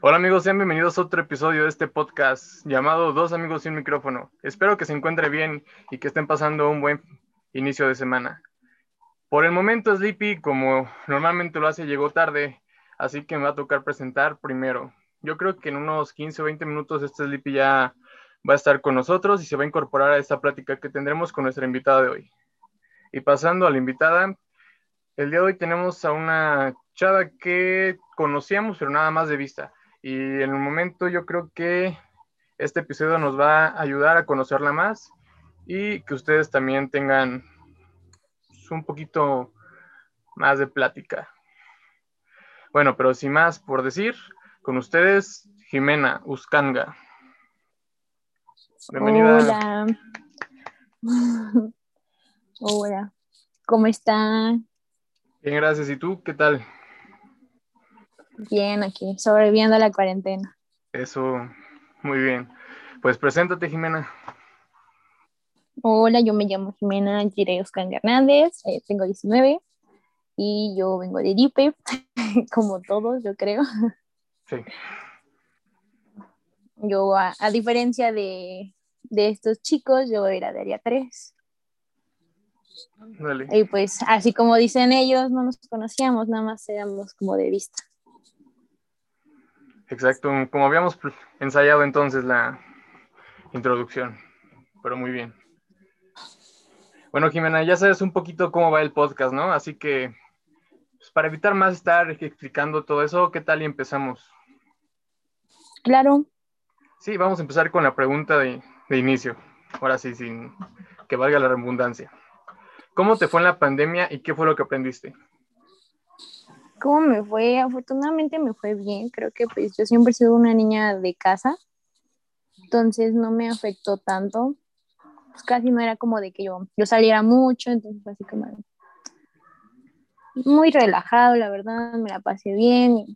Hola amigos, sean bienvenidos a otro episodio de este podcast llamado Dos amigos sin micrófono. Espero que se encuentre bien y que estén pasando un buen inicio de semana. Por el momento Sleepy, como normalmente lo hace, llegó tarde, así que me va a tocar presentar primero. Yo creo que en unos 15 o 20 minutos este Sleepy ya va a estar con nosotros y se va a incorporar a esta plática que tendremos con nuestra invitada de hoy. Y pasando a la invitada, el día de hoy tenemos a una chava que conocíamos, pero nada más de vista. Y en el momento yo creo que este episodio nos va a ayudar a conocerla más y que ustedes también tengan un poquito más de plática. Bueno, pero sin más por decir, con ustedes, Jimena Uscanga. Bienvenida. Hola. Hola. ¿Cómo están? Bien, gracias. ¿Y tú qué tal? Bien, aquí, sobreviviendo a la cuarentena. Eso, muy bien. Pues preséntate, Jimena. Hola, yo me llamo Jimena Girey Oscar Hernández, eh, tengo 19 y yo vengo de Dipe, como todos, yo creo. Sí. Yo, a, diferencia de, de, estos chicos, yo era de área 3. Dale. Y pues, así como dicen ellos, no nos conocíamos, nada más éramos como de vista. Exacto, como habíamos ensayado entonces la introducción, pero muy bien. Bueno, Jimena, ya sabes un poquito cómo va el podcast, ¿no? Así que, pues, para evitar más estar explicando todo eso, ¿qué tal y empezamos? Claro. Sí, vamos a empezar con la pregunta de, de inicio. Ahora sí, sin que valga la redundancia. ¿Cómo te fue en la pandemia y qué fue lo que aprendiste? ¿Cómo me fue? Afortunadamente me fue bien. Creo que pues yo siempre he sido una niña de casa, entonces no me afectó tanto. Pues casi no era como de que yo, yo saliera mucho, entonces fue así como muy relajado, la verdad, me la pasé bien.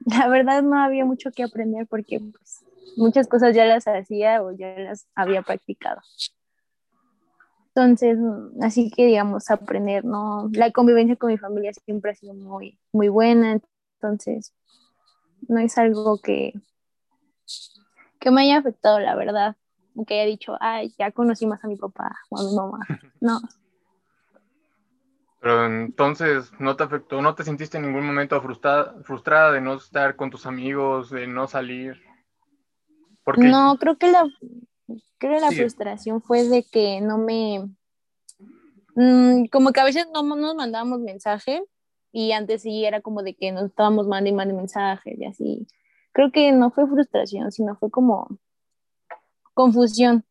la verdad no había mucho que aprender porque pues, muchas cosas ya las hacía o ya las había practicado. Entonces, así que digamos, aprender, ¿no? La convivencia con mi familia siempre ha sido muy, muy buena, entonces no es algo que, que me haya afectado, la verdad, que haya dicho, ay, ya conocí más a mi papá o a mi mamá, no. Pero entonces, ¿no te afectó, no te sentiste en ningún momento frustrada, frustrada de no estar con tus amigos, de no salir? No, creo que la, creo que la frustración fue de que no me, mm, como que a veces no nos mandábamos mensaje y antes sí era como de que nos estábamos mandando y mandando mensajes y así. Creo que no fue frustración, sino fue como confusión,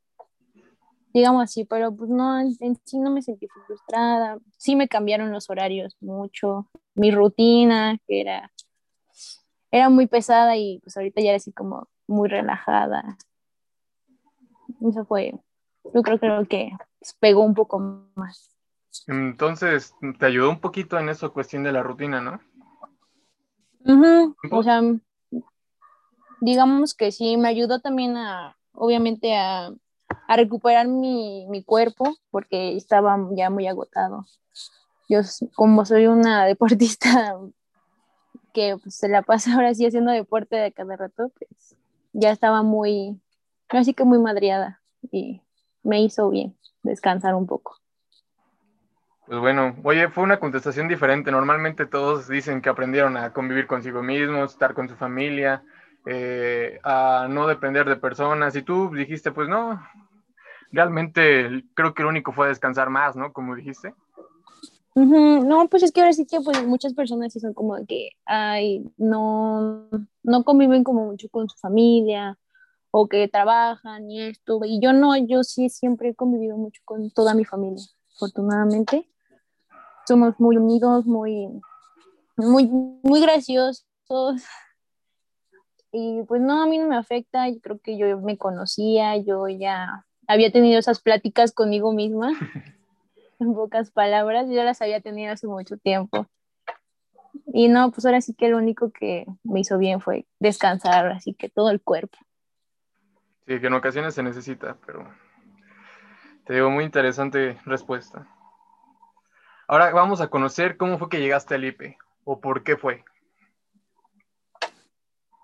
digamos así, pero pues no, en, sí no me sentí frustrada. Sí me cambiaron los horarios mucho, mi rutina, que era, era muy pesada y pues ahorita ya era así como muy relajada. Eso fue, yo creo, creo que pegó un poco más. Entonces, te ayudó un poquito en eso, cuestión de la rutina, ¿no? O sea, digamos que sí, me ayudó también a, obviamente, a, a recuperar mi, mi, cuerpo, porque estaba ya muy agotado. Yo, como soy una deportista que pues, se la pasa ahora sí haciendo deporte de cada rato, pues ya estaba muy, así que muy madriada y me hizo bien descansar un poco. Pues bueno, oye, fue una contestación diferente. Normalmente todos dicen que aprendieron a convivir consigo mismos, estar con su familia, eh, a no depender de personas. Y tú dijiste, pues no, realmente creo que lo único fue descansar más, ¿no? Como dijiste. No, pues es que ahora sí que pues muchas personas sí son como que, ay, no, no conviven como mucho con su familia o que trabajan y esto. Y yo no, yo sí siempre he convivido mucho con toda mi familia, afortunadamente. Somos muy unidos, muy, muy, muy graciosos. Y pues no, a mí no me afecta, yo creo que yo me conocía, yo ya había tenido esas pláticas conmigo misma, en pocas palabras, yo las había tenido hace mucho tiempo. Y no, pues ahora sí que lo único que me hizo bien fue descansar, así que todo el cuerpo. Sí, que en ocasiones se necesita, pero te digo, muy interesante respuesta. Ahora vamos a conocer cómo fue que llegaste al IPE o por qué fue.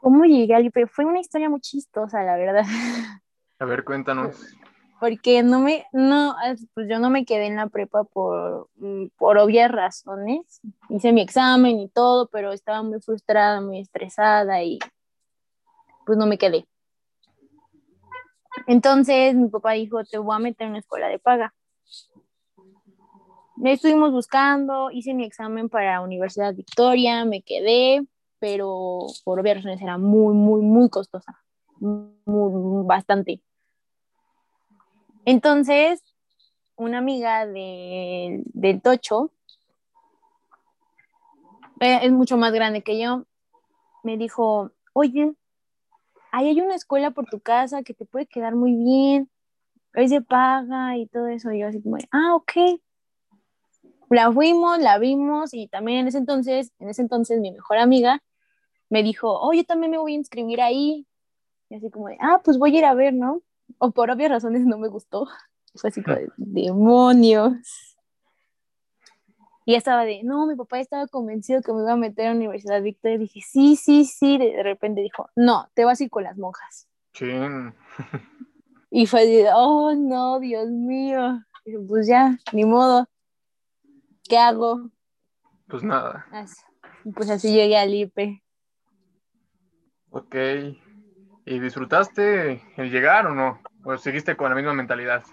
¿Cómo llegué al IP? Fue una historia muy chistosa, la verdad. A ver, cuéntanos. Porque no me, no, pues yo no me quedé en la prepa por, por obvias razones. Hice mi examen y todo, pero estaba muy frustrada, muy estresada y pues no me quedé. Entonces mi papá dijo, te voy a meter en una escuela de paga. Me estuvimos buscando, hice mi examen para Universidad Victoria, me quedé, pero por obvias razones era muy, muy, muy costosa, muy, bastante. Entonces, una amiga de, del Tocho, eh, es mucho más grande que yo, me dijo, oye, ahí hay una escuela por tu casa que te puede quedar muy bien, ahí se paga y todo eso. Y yo así como, ah, ok. La fuimos, la vimos y también en ese entonces, en ese entonces mi mejor amiga me dijo, oh, yo también me voy a inscribir ahí. Y así como de, ah, pues voy a ir a ver, ¿no? O por obvias razones no me gustó. Fue así como de, demonios. Y estaba de, no, mi papá estaba convencido que me iba a meter a la Universidad Victoria. Y dije, sí, sí, sí. De repente dijo, no, te vas a ir con las monjas. Sí. y fue de, oh, no, Dios mío. pues ya, ni modo. ¿Qué hago? Pues nada. pues así llegué al IPE. Ok. ¿Y disfrutaste el llegar o no? ¿O seguiste con la misma mentalidad?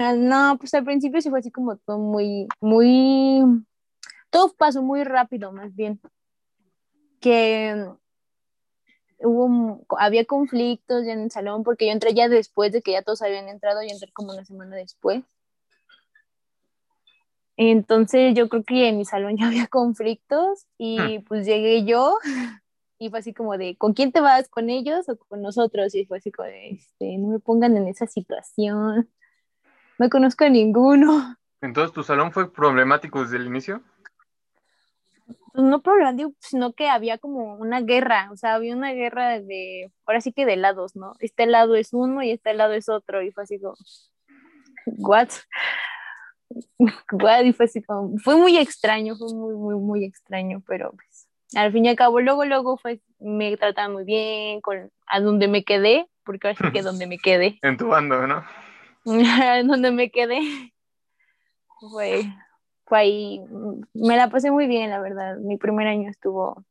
Ah, no, pues al principio sí fue así como todo muy, muy, todo pasó muy rápido más bien. Que hubo, había conflictos ya en el salón porque yo entré ya después de que ya todos habían entrado, yo entré como una semana después. Entonces yo creo que en mi salón ya había conflictos y hmm. pues llegué yo y fue así como de, ¿con quién te vas? ¿Con ellos o con nosotros? Y fue así como de, este, no me pongan en esa situación. No conozco a ninguno. Entonces, ¿tu salón fue problemático desde el inicio? Pues no problemático, sino que había como una guerra, o sea, había una guerra de, ahora sí que de lados, ¿no? Este lado es uno y este lado es otro, y fue así como, ¿what? ¿What? Y fue así como, fue muy extraño, fue muy, muy, muy extraño, pero pues, al fin y al cabo, luego, luego fue, me trataban muy bien, con, a donde me quedé, porque ahora sí que donde me quedé. En tu bando, ¿no? donde me quedé fue, fue ahí, me la pasé muy bien, la verdad. Mi primer año estuvo,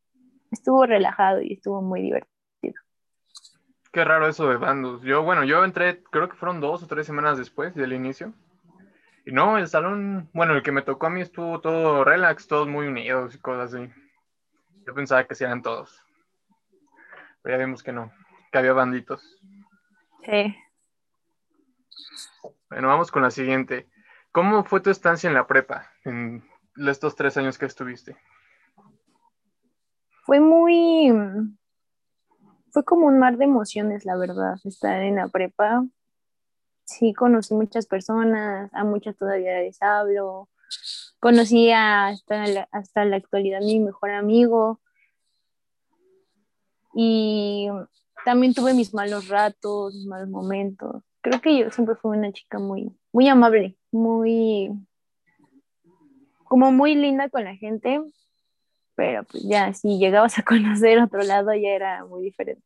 estuvo relajado y estuvo muy divertido. Qué raro eso de bandos. Yo, bueno, yo entré, creo que fueron dos o tres semanas después del inicio. Y no, el salón, bueno, el que me tocó a mí estuvo todo relax, todos muy unidos y cosas así. Yo pensaba que sí eran todos. Pero ya vimos que no, que había banditos. Sí. Bueno, vamos con la siguiente. ¿Cómo fue tu estancia en la prepa en estos tres años que estuviste? Fue muy, fue como un mar de emociones, la verdad, estar en la prepa. Sí, conocí muchas personas, a muchas todavía les hablo. Conocí hasta la, hasta la actualidad mi mejor amigo. Y también tuve mis malos ratos, mis malos momentos creo que yo siempre fui una chica muy, muy amable, muy, como muy linda con la gente, pero pues ya si llegabas a conocer otro lado ya era muy diferente.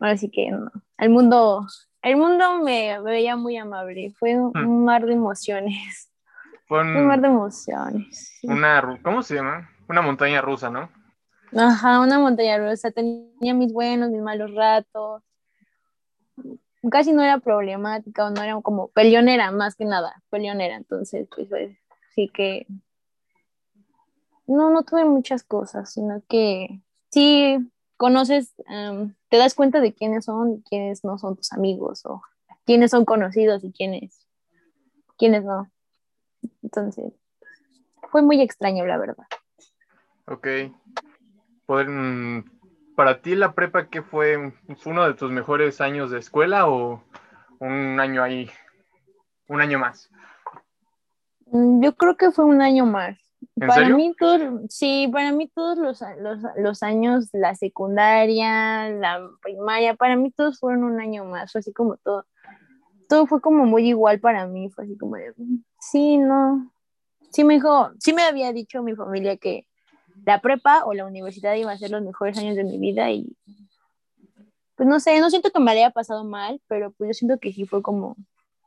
Así que no, el mundo, el mundo me, veía muy amable, fue un, hmm. mar de emociones. un, mar de emociones. Una, ¿cómo se llama? Una montaña rusa, ¿no? Ajá, una montaña rusa. Tenía mis buenos, mis malos ratos casi no era problemática o no era como peleonera, más que nada, peleonera. Entonces, pues, pues, sí que no, no tuve muchas cosas, sino que sí conoces, em, te das cuenta de quiénes son y quiénes no son tus amigos, o quiénes son conocidos y quiénes, quiénes no. Entonces, fue muy extraño, la verdad. Ok. Mm, para ti la prepa, ¿qué fue? ¿Fue uno de tus mejores años de escuela o un año ahí, un año más? Mm, yo creo que fue un año más. para mí, sí, para mí todos los, los, años, la secundaria, la primaria, para mí todos fueron un año más, fue así como todo, todo fue como muy igual para mí, fue así como de, sí, no, sí me dijo, sí me había dicho mi familia que la prepa o la universidad iba a ser los mejores años de mi vida y pues no sé, no siento que me haya pasado mal, pero pues yo siento que sí fue como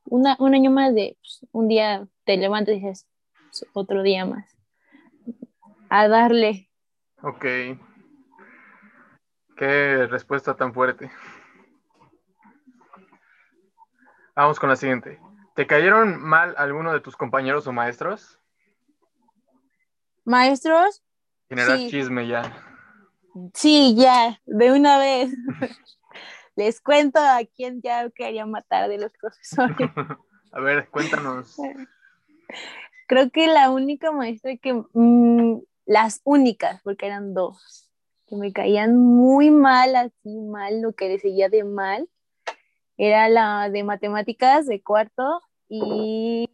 una, un año más de pues, un día te levantas y dices otro día más. A darle. Ok. Qué respuesta tan fuerte. Vamos con la siguiente. ¿Te cayeron mal alguno de tus compañeros o maestros? ¿Maestros? Generas chisme ya. Sí, ya, de una vez. Les cuento a quién ya quería matar de los profesores. a ver, cuéntanos. Creo que la única maestra que, mm, las únicas, porque eran dos, que me caían muy mal, así mal, lo que le seguía de mal, era la de matemáticas de cuarto y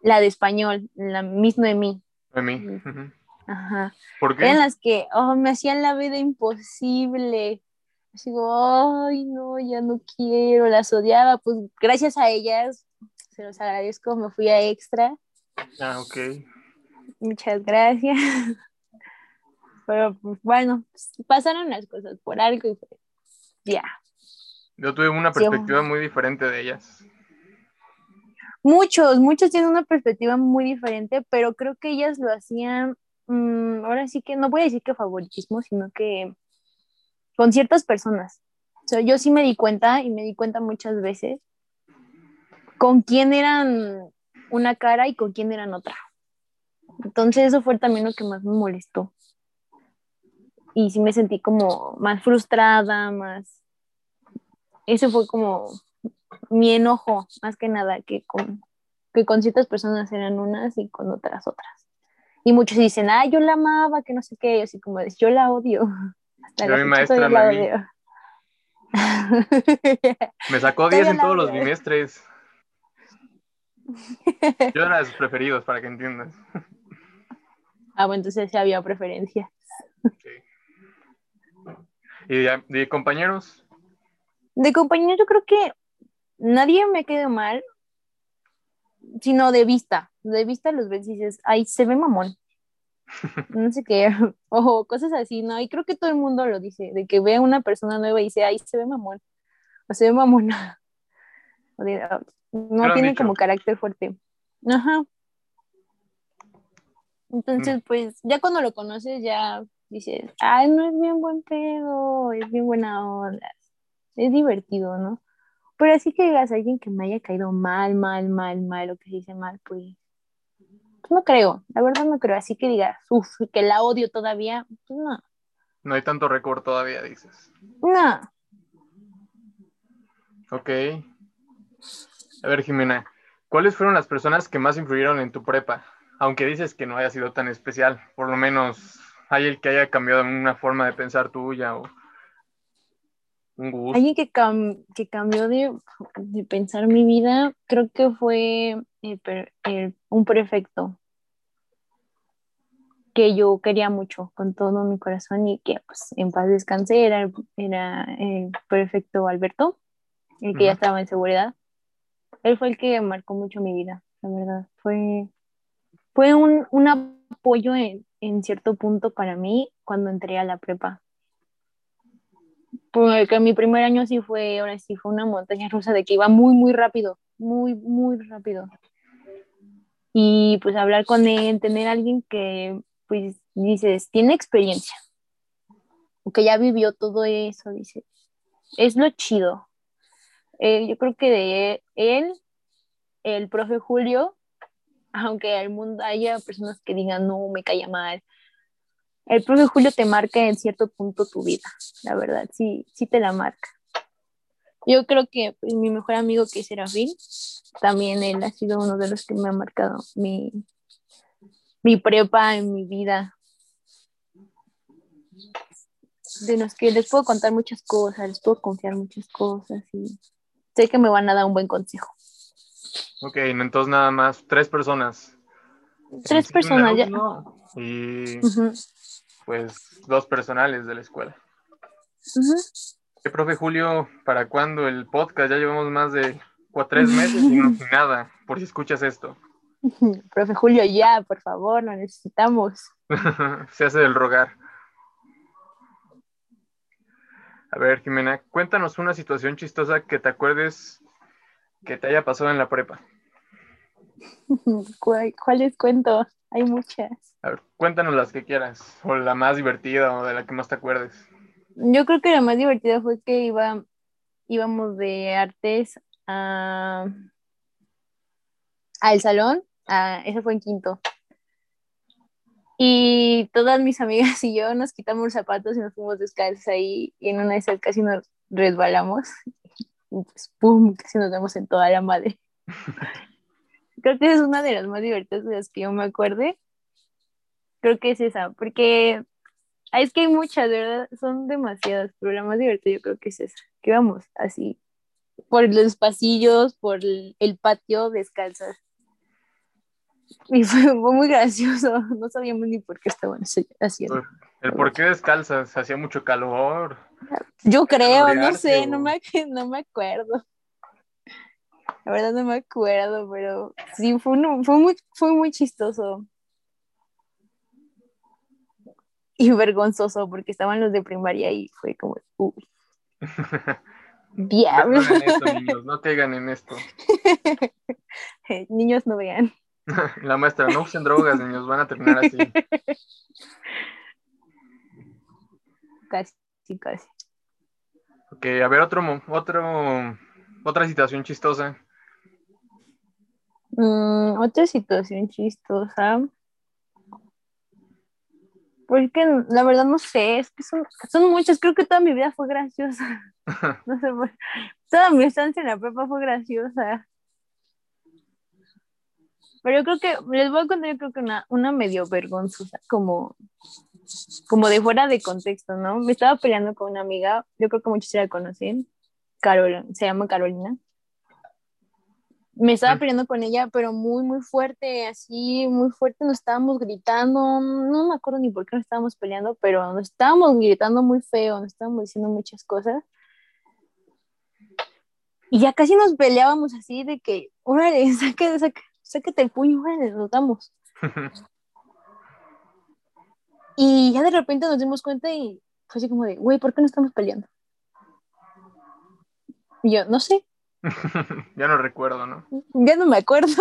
la de español, la misma de mí. De mí. Ajá. ¿Por qué? Eran las que oh, me hacían la vida imposible. Así digo, ay, no, ya no quiero, las odiaba. Pues gracias a ellas, se los agradezco, me fui a extra. Ah, ok. Muchas gracias. Pero pues, bueno, pues, pasaron las cosas por algo y pues, ya. Yo tuve una perspectiva muy diferente de ellas. Muchos, muchos tienen una perspectiva muy diferente, pero creo que ellas lo hacían, mm, ahora sí que no voy a decir que favoritismo, sino que con ciertas personas. O sea, yo sí me di cuenta y me di cuenta muchas veces con quién eran una cara y con quién eran otra. Entonces eso fue también lo que más me molestó. Y sí me sentí como más frustrada, más ese fue como mi enojo, más que nada, que con, que con ciertas personas eran unas y con otras otras. Y muchos dicen, ah, yo la amaba, que no sé qué, así como es, yo la odio. Hasta yo mi maestra la odio. Me sacó 10 en todos los bimestres. Yo era de sus preferidos, para que entiendas. Ah, bueno, entonces sí había preferencia. Sí. ¿Y de compañeros? De compañeros yo creo que nadie me quedó mal, sino de vista. De vista los ves y dices, ay, se ve mamón. No sé qué, o cosas así, ¿no? Y creo que todo el mundo lo dice, de que ve a una persona nueva y dice, ay, se ve mamón, o se ve mamona. Ah, no tiene como carácter fuerte. Ajá. Entonces, mm. pues, ya cuando lo conoces, ya dices, ay, no es bien buen pedo, es bien buena onda es divertido, ¿no? Pero así que digas a alguien que me haya caído mal, mal, mal, mal, o que se dice mal, pues, pues, no creo, la verdad no creo. Así que digas, uff, que la odio todavía, pues no. No hay tanto récord todavía, dices. No. Ok. A ver, Jimena, ¿cuáles fueron las personas que más influyeron en tu prepa? Aunque dices que no haya sido tan especial, por lo menos hay el que haya cambiado una forma de pensar tuya o Alguien que, que cambió de, pensar mi vida, creo que fue un prefecto que yo quería mucho con todo mi corazón y que pues, en paz descansé, era, era el prefecto Alberto, el que ya estaba en seguridad. Él fue el que marcó mucho mi vida, la verdad. Fue, fue un, un apoyo en, en cierto punto para mí cuando entré a la prepa porque mi primer año sí fue, ahora sí fue una montaña rusa de que iba muy, muy rápido, muy, muy rápido. Y pues hablar con él, tener a alguien que, pues, dices, tiene experiencia, o que ya vivió todo eso, dices, es lo chido. Eh, yo creo que de él, el profe Julio, aunque al mundo haya personas que digan, no, me caía mal, el profe Julio te marca en cierto punto tu vida, la verdad, sí, sí te la marca. Yo creo que pues, mi mejor amigo que es Serafín, también él ha sido uno de los que me ha marcado mi, mi prepa en mi vida. De los que les puedo contar muchas cosas, les puedo confiar muchas cosas y sé que me van a dar un buen consejo. Ok, entonces nada más, tres personas. Tres personas ya. Y pues dos personales de la escuela. profe Julio, ¿para cuándo el podcast? Ya llevamos más de cuatro, tres meses y no nada, por si escuchas esto. Profe Julio, ya, por favor, lo necesitamos. Se hace del rogar. A ver, Jimena, cuéntanos una situación chistosa que te acuerdes que te haya pasado en la prepa. ¿Cuáles cuento? Hay muchas. A ver, cuéntanos las que quieras, o la más divertida, o de la que más te acuerdes. Yo creo que la más divertida fue que iba, íbamos de artes a, al salón, a, eso fue en quinto. Y todas mis amigas y yo nos quitamos los zapatos y nos fuimos descalzos ahí, y en una de esas casi nos resbalamos. Y pues, ¡pum! Casi nos vemos en toda la madre. Creo que es una de las más divertidas de las que yo me acuerde. Creo que es esa, porque es que hay muchas, ¿verdad? Son demasiadas, pero la más divertida yo creo que es esa. Que vamos así, por los pasillos, por el, patio, descalzas. Y fue, muy gracioso, no sabíamos ni por qué estaban haciendo. ¿El por qué descalzas? ¿Hacía mucho calor? Yo creo, no sé, no me, no me acuerdo. La verdad no me acuerdo, pero sí, fue, fue, muy, fue muy chistoso. Y vergonzoso, porque estaban los de primaria y fue como, uy. Diablo. No, esto, niños, no caigan en esto. niños no vean. La maestra, no usen drogas, niños, van a terminar así. Casi, casi. Ok, a ver, otro, otro, otra situación chistosa. Mm, otra situación chistosa. Porque la verdad no sé, es que son, son muchas, creo que toda mi vida fue graciosa. no sé, toda mi estancia en la prepa fue graciosa. Pero yo creo que, les voy a contar, yo creo que una, una medio vergonzosa, como, como de fuera de contexto, ¿no? Me estaba peleando con una amiga, yo creo que muchos ya la conocen, Carol, se llama Carolina me estaba peleando con ella, pero muy, muy fuerte, así, muy fuerte, nos estábamos gritando, no me acuerdo ni por qué nos estábamos peleando, pero nos estábamos gritando muy feo, nos estábamos diciendo muchas cosas. Y ya casi nos peleábamos así de que, órale, sáquete, sáquete, el puño, órale, nos damos. y ya de repente nos dimos cuenta y fue así como de, güey, ¿por qué no estamos peleando? Y yo, no sé, ya no recuerdo, ¿no? Ya no me acuerdo.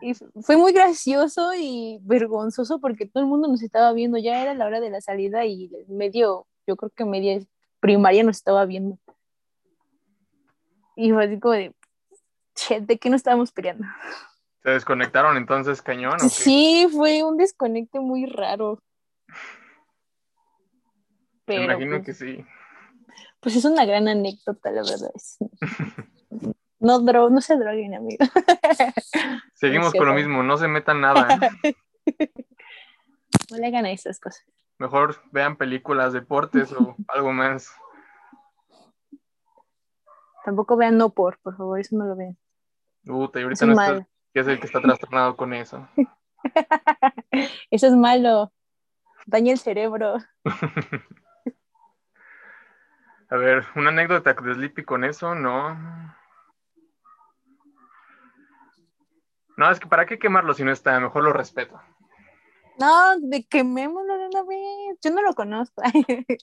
y fue muy gracioso y vergonzoso porque todo el mundo nos estaba viendo. Ya era la hora de la salida y medio, yo creo que media primaria nos estaba viendo. Y fue así como de, che, ¿de qué nos estábamos peleando? ¿Se desconectaron entonces cañón? Sí, fue un desconecte muy raro. Me imagino que sí. Pues es una gran anécdota, la verdad. No, dro no se droguen, amigo. Seguimos con lo mismo, no se metan nada. No le hagan a esas cosas. Mejor vean películas, deportes o algo más. Tampoco vean no por, por favor, eso no lo vean. Uy, ahorita no estás, que es el que está trastornado con eso. eso es malo. Daña el cerebro. A ver, una anécdota de Sleepy con eso, no. No, es que para qué quemarlo si no está, mejor lo respeto. No, de quemémoslo de una vez. Yo no lo conozco.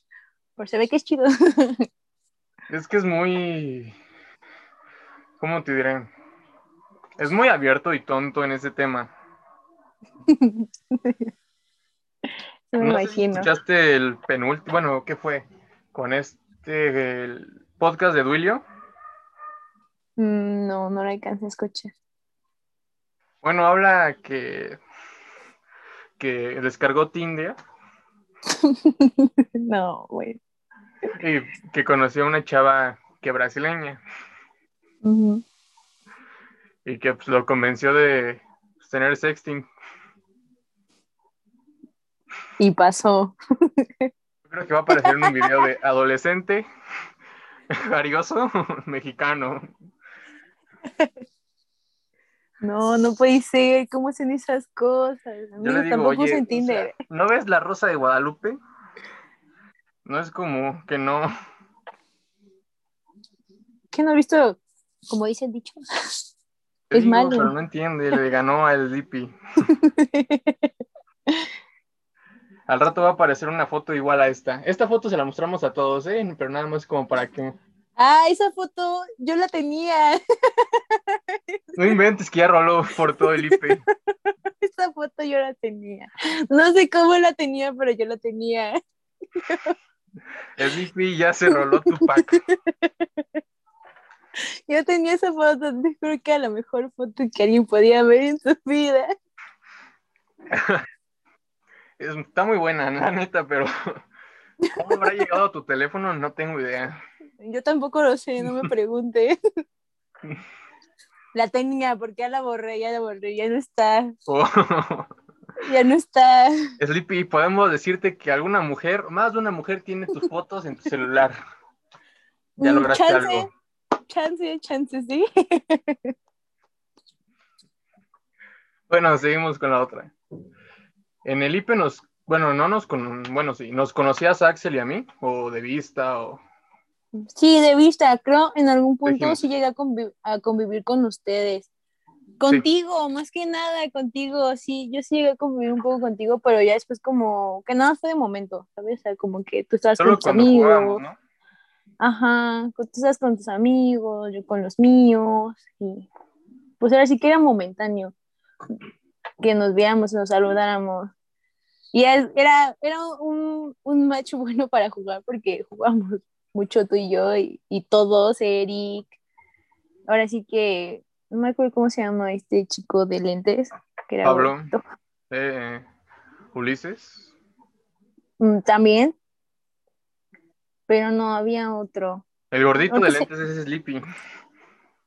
Por se ve que es chido. Es que es muy. ¿Cómo te diré? Es muy abierto y tonto en ese tema. me no imagino. ¿Escuchaste el penúltimo? Bueno, ¿qué fue? Con este este, el podcast de Duilio? Mm, no, no lo alcancé a escuchar. Bueno, habla que, que descargó Tinder. no, güey. Y que conoció a una chava que brasileña. Y que pues, lo convenció de pues, tener sexting. Y pasó. Creo que va a aparecer en un video de adolescente, jarioso, mexicano. No, no puede ser. ¿Cómo hacen esas cosas? Yo le digo, tampoco oye, Tinder. ¿No ves la Rosa de Guadalupe? No es como que no. ¿Qué no he visto? Como dice el dicho. es malo. Pero no entiende, le ganó al Dipi. Al rato va a aparecer una foto igual a esta. Esta foto se la mostramos a todos, ¿eh? Pero nada más como para que... Ah, esa foto yo la tenía. No inventes que ya roló por todo el IP. Esa foto yo la tenía. No sé cómo la tenía, pero yo la tenía. El IP ya se roló tu pack. Yo tenía esa foto, te juro que a la mejor foto que alguien podía ver en su vida. Está muy buena, la neta, pero ¿cómo habrá llegado a tu teléfono? No tengo idea. Yo tampoco lo sé, no me pregunte. La tenía, porque ya la borré, ya la borré, ya no está. Oh. Ya no está. Sleepy, podemos decirte que alguna mujer, más de una mujer, tiene tus fotos en tu celular. Ya mm, lograste chance, algo. Chance, chance, sí. Bueno, seguimos con la otra. En el IP nos, bueno, no nos con, bueno, sí, nos conocías a Axel y a mí, o de vista, o Sí, de vista, creo en algún punto sí llegué a, convivir con ustedes. Contigo, más que nada, contigo, sí, yo sí llegué a convivir un poco contigo, pero ya después como que nada fue de momento, ¿sabes? O sea, como que tú estabas con tus amigos. ¿no? Ajá, tú estabas con tus amigos, yo con los míos, y pues ahora sí que era momentáneo que nos viéramos, nos saludáramos. Y era, era un, un match bueno para jugar porque jugamos mucho tú y yo y, todos, Eric. Ahora sí que no me acuerdo cómo se llama este chico de lentes. Que era Pablo. Eh, Ulises. Mm, también. Pero no, había otro. El gordito de lentes es Sleepy.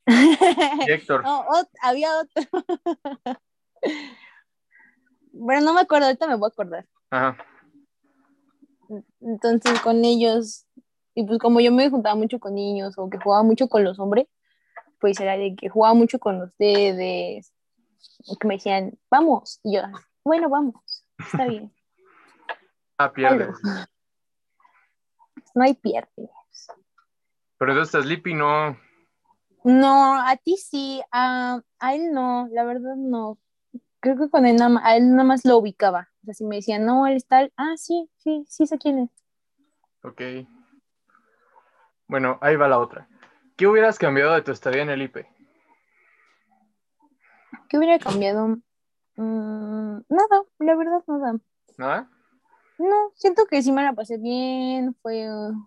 Héctor. No, había otro. bueno, no me acuerdo, ahorita me voy a acordar. Ajá. Entonces con ellos y pues como yo me juntaba mucho con niños o que jugaba mucho con los hombres, pues era de que jugaba mucho con ustedes, que me decían, vamos, y yo, bueno, vamos, está bien. Ah, pierdes. No hay pierdes. Pero entonces Sleepy no. No, a ti sí, a, a, él no, la verdad no. Creo que con él nada, a él nada más lo ubicaba. O sea, si me decían, no, él está, ah, sí, sí, sí sé quién es. Ok. Bueno, ahí va la otra. ¿Qué hubieras cambiado de tu estadía en el IP? ¿Qué hubiera cambiado? Mm, nada, la verdad, nada. ¿Nada? No, siento que sí me la pasé bien, fue,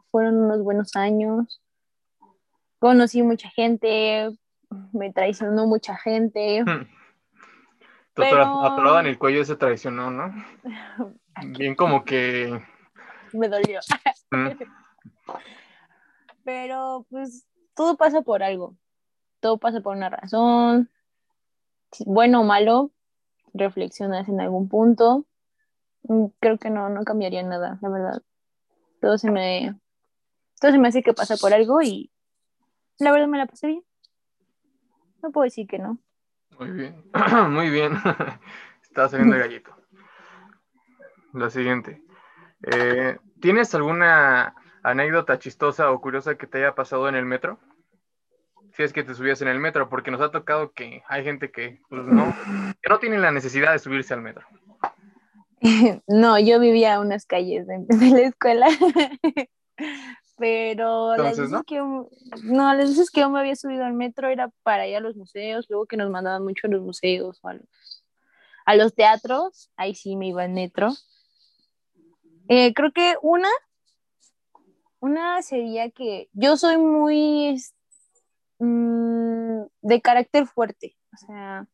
fueron unos buenos años. Conocí mucha gente, me traicionó mucha gente. Pero... Atorada en el cuello se traicionó, ¿no? Bien como que... Me dolió. Mm. Pero pues todo pasa por algo, todo pasa por una razón, bueno o malo, reflexionas en algún punto. Mm, creo que no, no cambiaría nada, la verdad. Todo se me, todo se me hace que pasa por algo y la verdad me la pasé bien. No puedo decir que no. Muy bien, muy bien. Está saliendo el gallito. La siguiente. Eh, ¿Tienes alguna anécdota chistosa o curiosa que te haya pasado en el metro? Si es que te subías en el metro, porque nos ha tocado que hay gente que, pues, no, no tiene la necesidad de subirse al metro. No, yo vivía a unas calles de, la escuela. Pero las veces, que, no, las veces que yo me había subido al metro era para ir a los museos, luego que nos mandaban mucho a los museos o a los, a los teatros, ahí sí me iba en metro. Eh, creo que una una sería que yo soy muy mm, de carácter fuerte, o sea,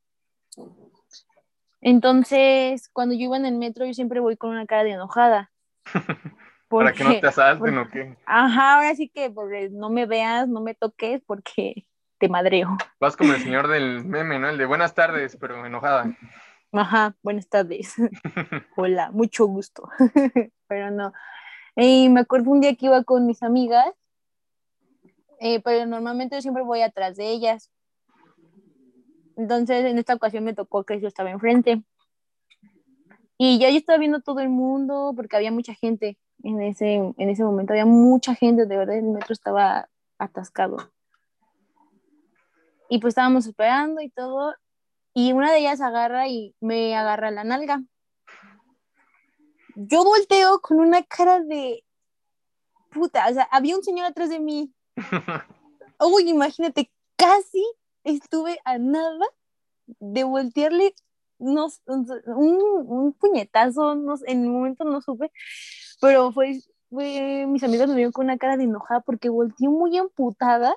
entonces cuando yo iba en el metro yo siempre voy con una cara de enojada. Para que no te asalten o qué. Ajá, ahora sí que porque no me veas, no me toques porque te madreo. Vas como el señor del meme, ¿no? El de buenas tardes, pero enojada. Ajá, buenas tardes. Hola, mucho gusto. pero no, y me acuerdo un día que iba con mis amigas, eh, pero normalmente yo siempre voy atrás de ellas. Entonces, en esta ocasión me tocó que yo estaba enfrente. Y ya yo estaba viendo todo el mundo, porque había mucha gente en ese, en ese momento, había mucha gente, de verdad, el metro estaba atascado. Y pues estábamos esperando y todo, y una de ellas agarra y me agarra la nalga. yo volteo con una cara de puta, o sea, había un señor atrás de mí. Uy, imagínate, casi estuve a nada de voltearle un, un, puñetazo, en el momento no supe, pero fue, mis amigos me vieron con una cara de enojada porque volteé muy amputada,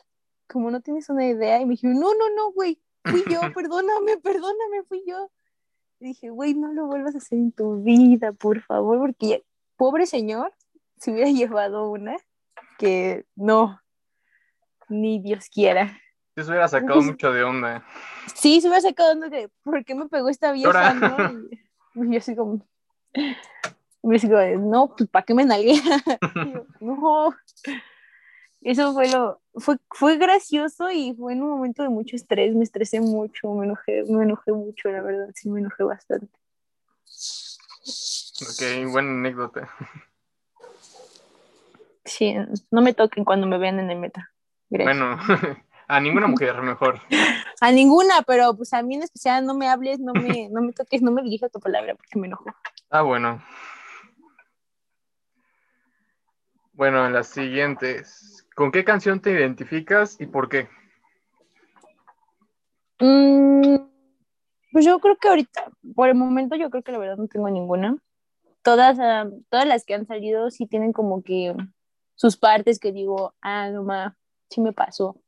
como no tienes una idea, y me dijeron, no, no, no, güey, fui yo, perdóname, perdóname, fui yo. Y dije, güey, no lo vuelvas a hacer en tu vida, por favor, porque pobre señor, se hubiera llevado una que no, ni Dios quiera. Se hubiera sacado mucho de onda. Sí, se hubiera sacado de onda por qué me pegó esta vieja, ¿no? Y, yo así como, me digo, no, pues ¿para qué me nalgué? no. Eso fue lo, fue, fue gracioso y fue en un momento de mucho estrés, me estresé mucho, me enojé, me enojé mucho, la verdad, sí me enojé bastante. Ok, buena anécdota. Sí, no me toquen cuando me vean en el meta. Bueno, a ninguna mujer mejor. a ninguna, pero pues a mí en especial no me hables, no me, no me toques, no me dirijas tu palabra porque me enojo. Ah, bueno. Bueno, en las siguientes. ¿Con qué canción te identificas y por qué? Mm, pues yo creo que ahorita, por el momento, yo creo que la verdad no tengo ninguna. Todas, ah, todas las que han salido sí tienen como que sus partes que digo, ah, no más, sí me pasó.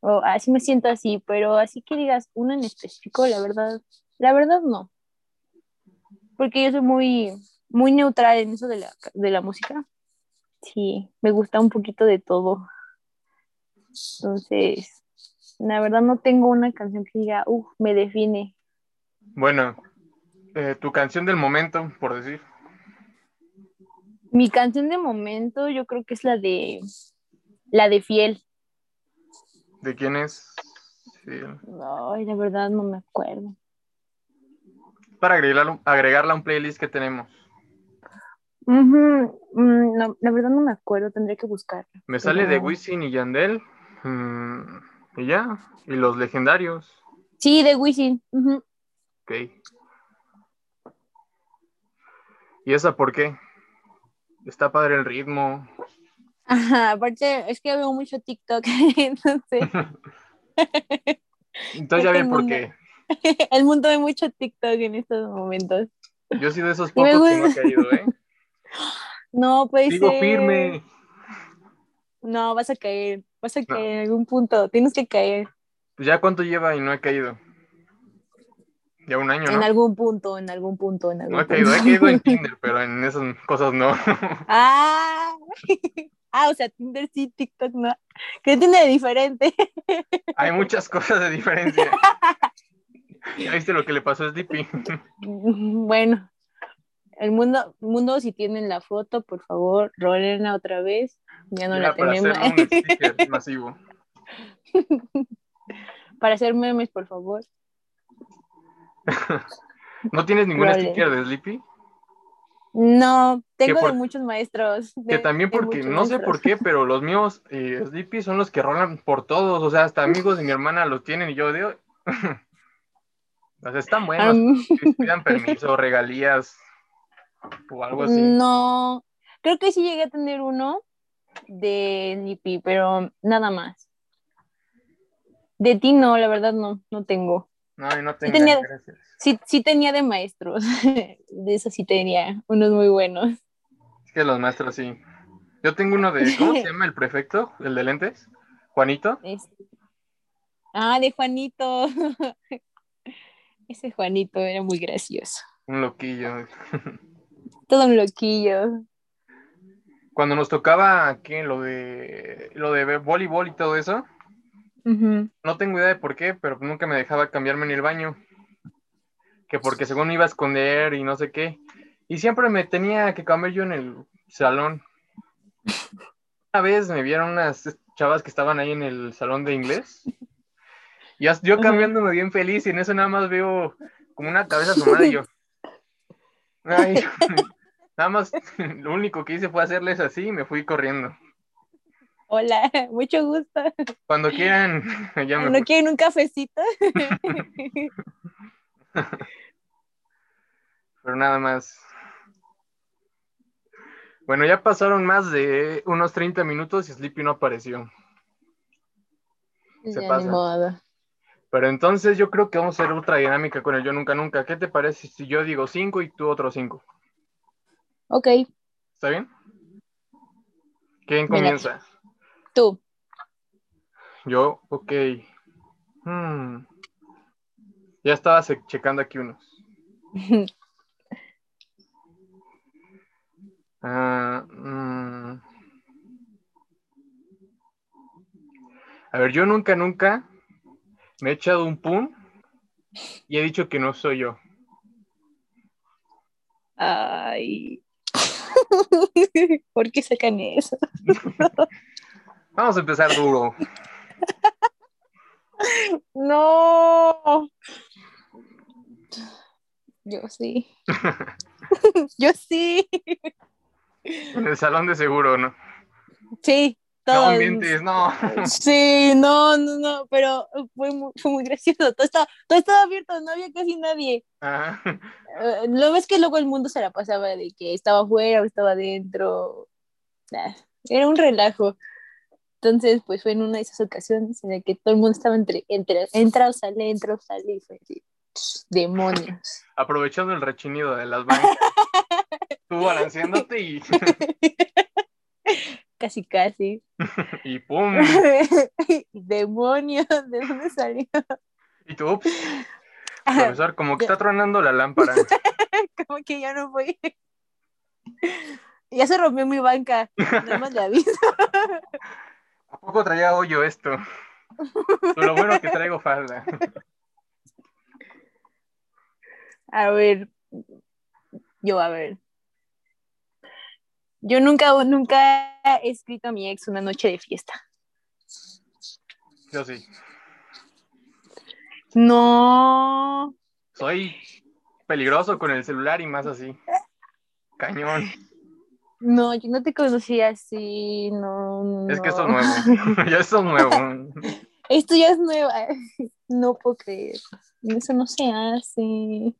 O así me siento así, pero así que digas una en específico, la verdad, la verdad no. Porque yo soy muy, muy neutral en eso de la, de la música. Sí, me gusta un poquito de todo. Entonces, la verdad no tengo una canción que diga, uff, me define. Bueno, eh, tu canción del momento, por decir. Mi canción de momento yo creo que es la de la de Fiel. ¿De quién es? Ay, la verdad no me acuerdo. Para agregarla, agregarla a un playlist que tenemos. Mm, la verdad no me acuerdo, tendré que buscarla. Me sale de Wisin y Yandel. Mm, y ya. Y los legendarios. Sí, de Wisin. Ok. ¿Y esa por qué? Está padre el ritmo. Ajá, aparte es que veo mucho TikTok, entonces. entonces ya ven por qué. El mundo ve mucho TikTok en estos momentos. Yo sí de esos pocos que no he caído, ¿eh? No, pues. Sigo firme. No, vas a caer. Vas a caer en algún punto. Tienes que caer. Pues ya cuánto lleva y no he caído. Ya un año, ¿no? En algún punto, en algún punto, en algún no he caído, he caído en Tinder, pero en esas cosas no. Ah, ah, o sea, Tinder sí, TikTok no. ¿Qué tiene de diferente? Hay muchas cosas de diferencia. ¿Ya viste lo que le pasó a Sleepy? Bueno, el mundo, mundo si tienen la foto, por favor, rolenla otra vez. Ya no la tenemos. Para hacer un sticker masivo. para hacer memes, por favor. ¿No tienes ningún sticker de Sleepy? No, tengo de muchos maestros. que también porque, no sé por qué, pero los míos eh, Sleepy son los que rolan por todos, o sea, hasta amigos de mi hermana los tienen y yo digo, o sea, están buenos, pidan permiso, regalías o algo así. No, creo que sí llegué a tener uno de Sleepy, pero nada más. De ti no, la verdad no, no tengo. No, no tengo. Sí tenía, sí, tenía de maestros. De eso sí tenía unos muy buenos. Es que los maestros sí. Yo tengo uno de, ¿cómo se llama el prefecto? ¿El de lentes? ¿Juanito? Ah, de Juanito. Ese Juanito era muy gracioso. Un loquillo. Todo un loquillo. Cuando nos tocaba, ¿qué? Lo de, lo de voleibol y todo eso no tengo idea de por qué, pero nunca me dejaba cambiarme en el baño. Que porque según iba a esconder y no sé qué. Y siempre me tenía que cambiar yo en el salón. Una vez me vieron unas chavas que estaban ahí en el salón de inglés. Y yo cambiándome bien feliz y en eso nada más veo como una cabeza asomada y yo. nada más lo único que hice fue hacerles así y me fui corriendo. Hola, mucho gusto. Cuando quieran, ya me Cuando quieren un cafecito. Pero nada más. Bueno, ya pasaron más de unos 30 minutos y Sleepy no apareció. Se pasa. Pero entonces yo creo que vamos a hacer otra dinámica con el yo nunca nunca. ¿Qué te parece si yo digo 5 y tú otro 5? Ok. ¿Está bien? ¿Quién comienza? Tú. Yo, ok. Hmm. Ya estaba checando aquí unos. Mm. A ver, yo nunca, nunca me he echado un pum y he dicho que no soy yo. Ay. ¿Por qué sacan eso? Vamos a empezar duro. No. Yo sí. Yo sí. En el salón de seguro, ¿no? Sí, No mientes, no. Sí, no, no, no, pero fue muy, fue muy gracioso. Todo estaba, todo estaba abierto, no había casi nadie. Uh, lo ves que luego el mundo se la pasaba de que estaba afuera o estaba adentro. era un relajo. Entonces, pues fue en una de esas ocasiones en la que todo el mundo estaba entre, entre entra o sale, entra o sale, y fue así, demonios. Aprovechando el rechinido de las bancas, tú balanceándote y... casi, casi. y pum. demonios, ¿de dónde salió? Y tú, profesor, como que está tronando la lámpara. como que ya no voy. Ya se rompió mi banca, nada más le aviso. ¿A poco traía hoyo esto? lo bueno que traigo falda. A ver, yo a ver. Yo nunca, nunca he escrito a mi ex una noche de fiesta. Yo sí. No. Soy peligroso con el celular y más así. Cañón. No, yo no te conocía así, no. Es que esto es nuevo. ya esto es nuevo. Esto ya es nuevo. No puedo creer. Eso no se hace.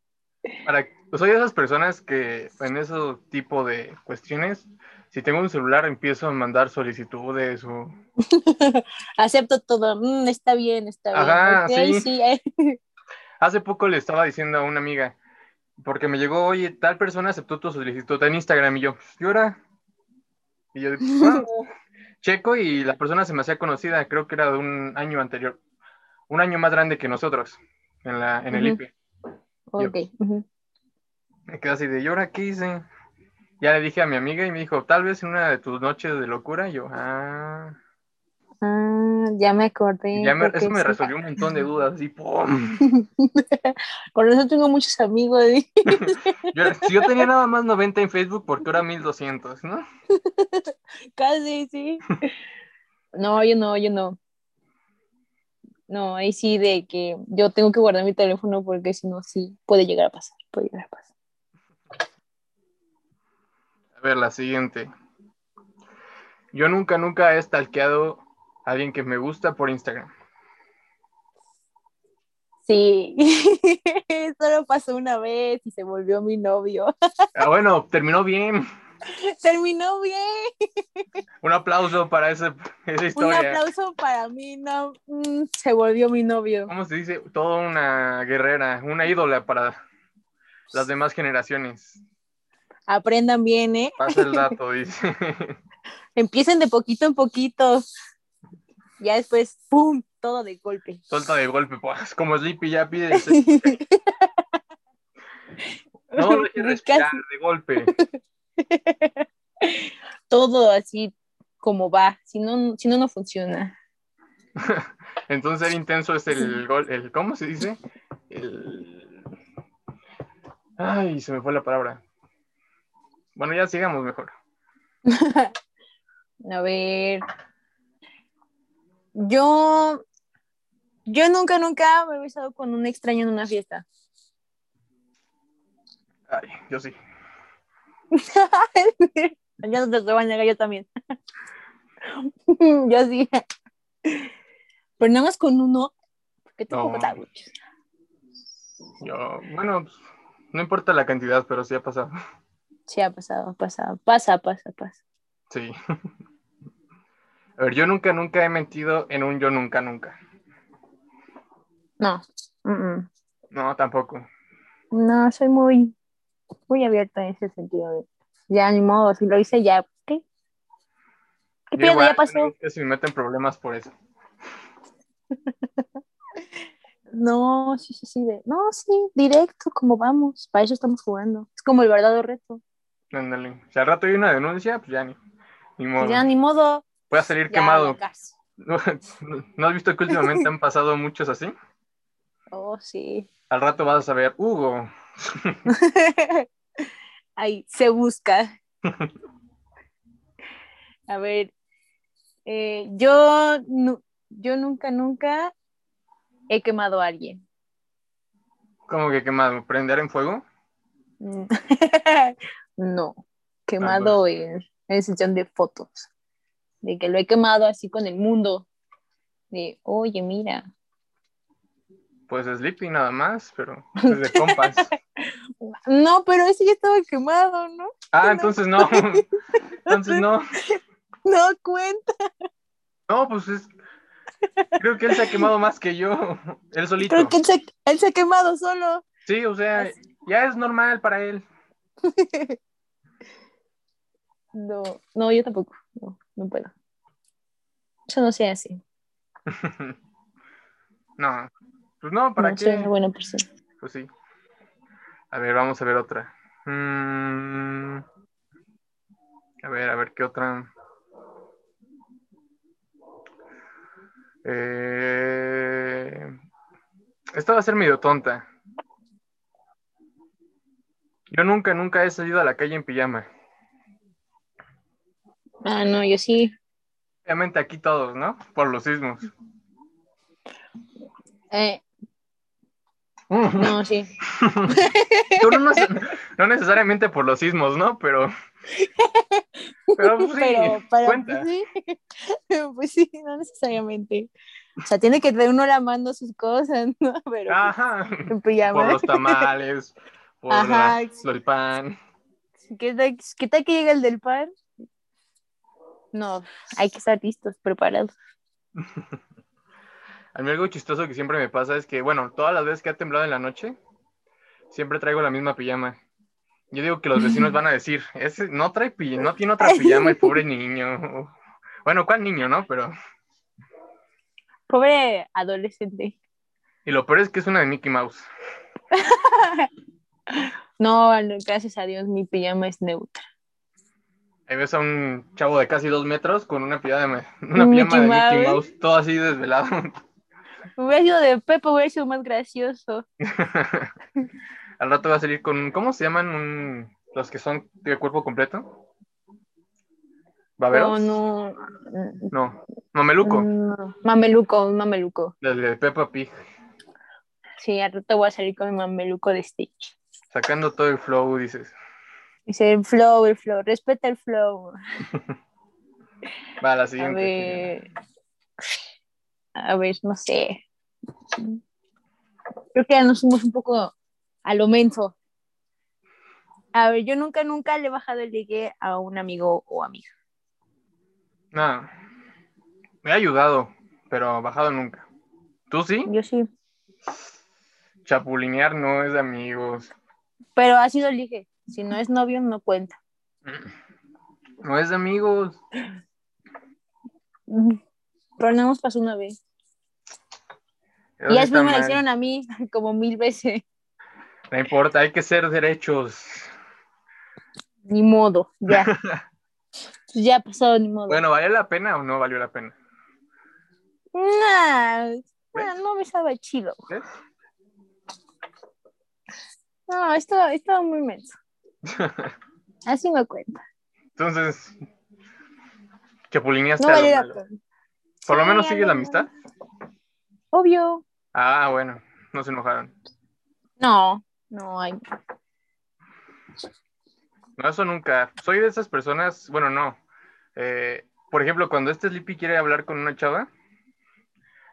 Para, pues soy de esas personas que en ese tipo de cuestiones, si tengo un celular, empiezo a mandar solicitudes o. Acepto todo. Mm, está bien, está bien. Ajá, sí. Hace poco le estaba diciendo a una amiga, porque me llegó, oye, tal persona aceptó tu solicitud en Instagram y yo, ¿y ahora? Y yo, ah, checo y la persona se me hacía conocida, creo que era de un año anterior, un año más grande que nosotros en, la, en el IP. Ok. Me quedé así de, ¿y ahora qué hice? Ya le dije a mi amiga y me dijo, tal vez en una de tus noches de locura, y yo, ah. Ah, ya me acordé. eso me resolvió un montón de dudas, y ¡pum! Por eso tengo muchos amigos. si yo tenía nada más 90 en Facebook, porque ahora 1200, ¿no? Casi, sí. No, yo no, yo no. No, ahí sí de que yo tengo que guardar mi teléfono porque si no, sí puede llegar a pasar, puede llegar a pasar. A ver, la siguiente. Yo nunca, nunca he stalkeado alguien que me gusta por Instagram. Sí, solo pasó una vez y se volvió mi novio. Ah, bueno, terminó bien. Terminó bien. Un aplauso para esa, historia. Un aplauso para mí, no, mm, se volvió mi novio. ¿Cómo se dice? Toda una guerrera, una ídola para las demás generaciones. Aprendan bien, ¿eh? Pasa el dato, dice. Empiecen de poquito en poquito. Ya después, ¡pum! Todo de golpe. Suelta de golpe, pues. Como Sleepy ya pide. no, no respirar de golpe. Todo así como va. Si no, si no, no funciona. Entonces el intenso es el gol, el, ¿cómo se dice? El... Ay, se me fue la palabra. Bueno, ya sigamos mejor. A ver. Yo, yo nunca, nunca me he besado con un extraño en una fiesta. Ay, yo sí. ya no te lo a negar, yo también. yo sí. Pero nada más con uno, porque tengo no. Yo, bueno, no importa la cantidad, pero sí ha pasado. Sí, ha pasado, ha pasado. Pasa, pasa, pasa. Sí. A ver, yo nunca, nunca he mentido en un yo nunca, nunca. No. No, tampoco. No, soy muy, muy abierta en ese sentido. ya ni modo, si lo hice ya, ¿qué? ¿Qué pierdo? Ya pasó. Que se me meten problemas por eso. no, sí, sí, sí. no, sí, directo, como vamos. Para eso estamos jugando. Es como el verdadero reto. Ándale. Si al rato hay una denuncia, pues ya ni, ni modo. Ya ni modo. Voy a salir quemado. ¿No, has visto que últimamente han pasado muchos así? Oh, sí. Al rato vas a saber, Hugo. Ahí, se busca. A ver, eh, yo, yo nunca, nunca he quemado a alguien. ¿Cómo que quemado? ¿Prender en fuego? No, quemado ah, en, en sesión de fotos de que lo he quemado así con el mundo, de, oye, mira. Pues Sleepy nada más, pero es de compas. no, pero ese ya estaba quemado, ¿no? Ah, entonces no. entonces no. No cuenta. No, pues es. Creo que él se ha quemado más que yo, él solito. Creo que él se, él se ha quemado solo. Sí, o sea, ya es normal para él. No, no, yo tampoco. No, no puedo. Yo no sé así. no, pues no, ¿para no, qué? Soy una buena persona. Pues sí. A ver, vamos a ver otra. Mm. A ver, a ver qué otra. Eh... Esta va a ser medio tonta. Yo nunca, nunca he salido a la calle en pijama. Ah, no, yo sí. Obviamente aquí todos, ¿no? Por los sismos. Eh. No, sí. no, necesariamente por los sismos, ¿no? Pero. Pero pues sí, cuenta. Pues sí. pues sí, no necesariamente. O sea, tiene que tener uno lavando sus cosas, ¿no? Pero Ajá. Por los tamales, por Ajá. el pan. ¿Qué tal, ¿Qué tal que llega el del pan? No, hay que estar listos, preparados. A mí algo chistoso que siempre me pasa es que, bueno, todas las veces que ha temblado en la noche, siempre traigo la misma pijama. Yo digo que los vecinos van a decir, ese no trae pijama, no tiene otra pijama el pobre niño. Bueno, ¿cuál niño, no? Pero. Pobre adolescente. Y lo peor es que es una de Mickey Mouse. No, gracias a Dios, mi pijama es neutra. Ahí ves a un chavo de casi dos metros con una pijama, una pijama de Mickey Mouse, todo así desvelado. Hubiera sido de Pepe, hubiera sido más gracioso. Al rato va a salir con, ¿cómo se llaman los que son de cuerpo completo? ¿Baberos? No, no. No, mameluco. No, mameluco, un mameluco. de Peppa Pig. Sí, al rato voy a salir con mi mameluco de Stitch. Sacando todo el flow, dices. Dice el flow, el flow, respeta el flow. Va, la siguiente. A ver, no sé. Creo que ya nos fuimos un poco a lo menso. A ver, yo nunca, nunca le he bajado el ligue a un amigo o amiga. No. Me ha ayudado, pero bajado nunca. ¿Tú sí? Yo sí. Chapulinear no es de amigos. Pero ha sido ligue. Si no es novio, no cuenta. No es de amigos. Pero no hemos pasado una vez. Y después me lo hicieron a mí como mil veces. No importa, hay que ser derechos. Ni modo, ya. ya ha pasado, ni modo. Bueno, ¿valió la pena o no valió la pena? Nah, no me estaba chido. No, esto estaba muy menso. Así me cuenta. Entonces, chapulineaste no ¿Por lo menos sigue la amistad? Obvio. Ah, bueno, no se enojaron. No, no hay. No, eso nunca. Soy de esas personas, bueno, no. Eh, por ejemplo, cuando este Sleepy quiere hablar con una chava,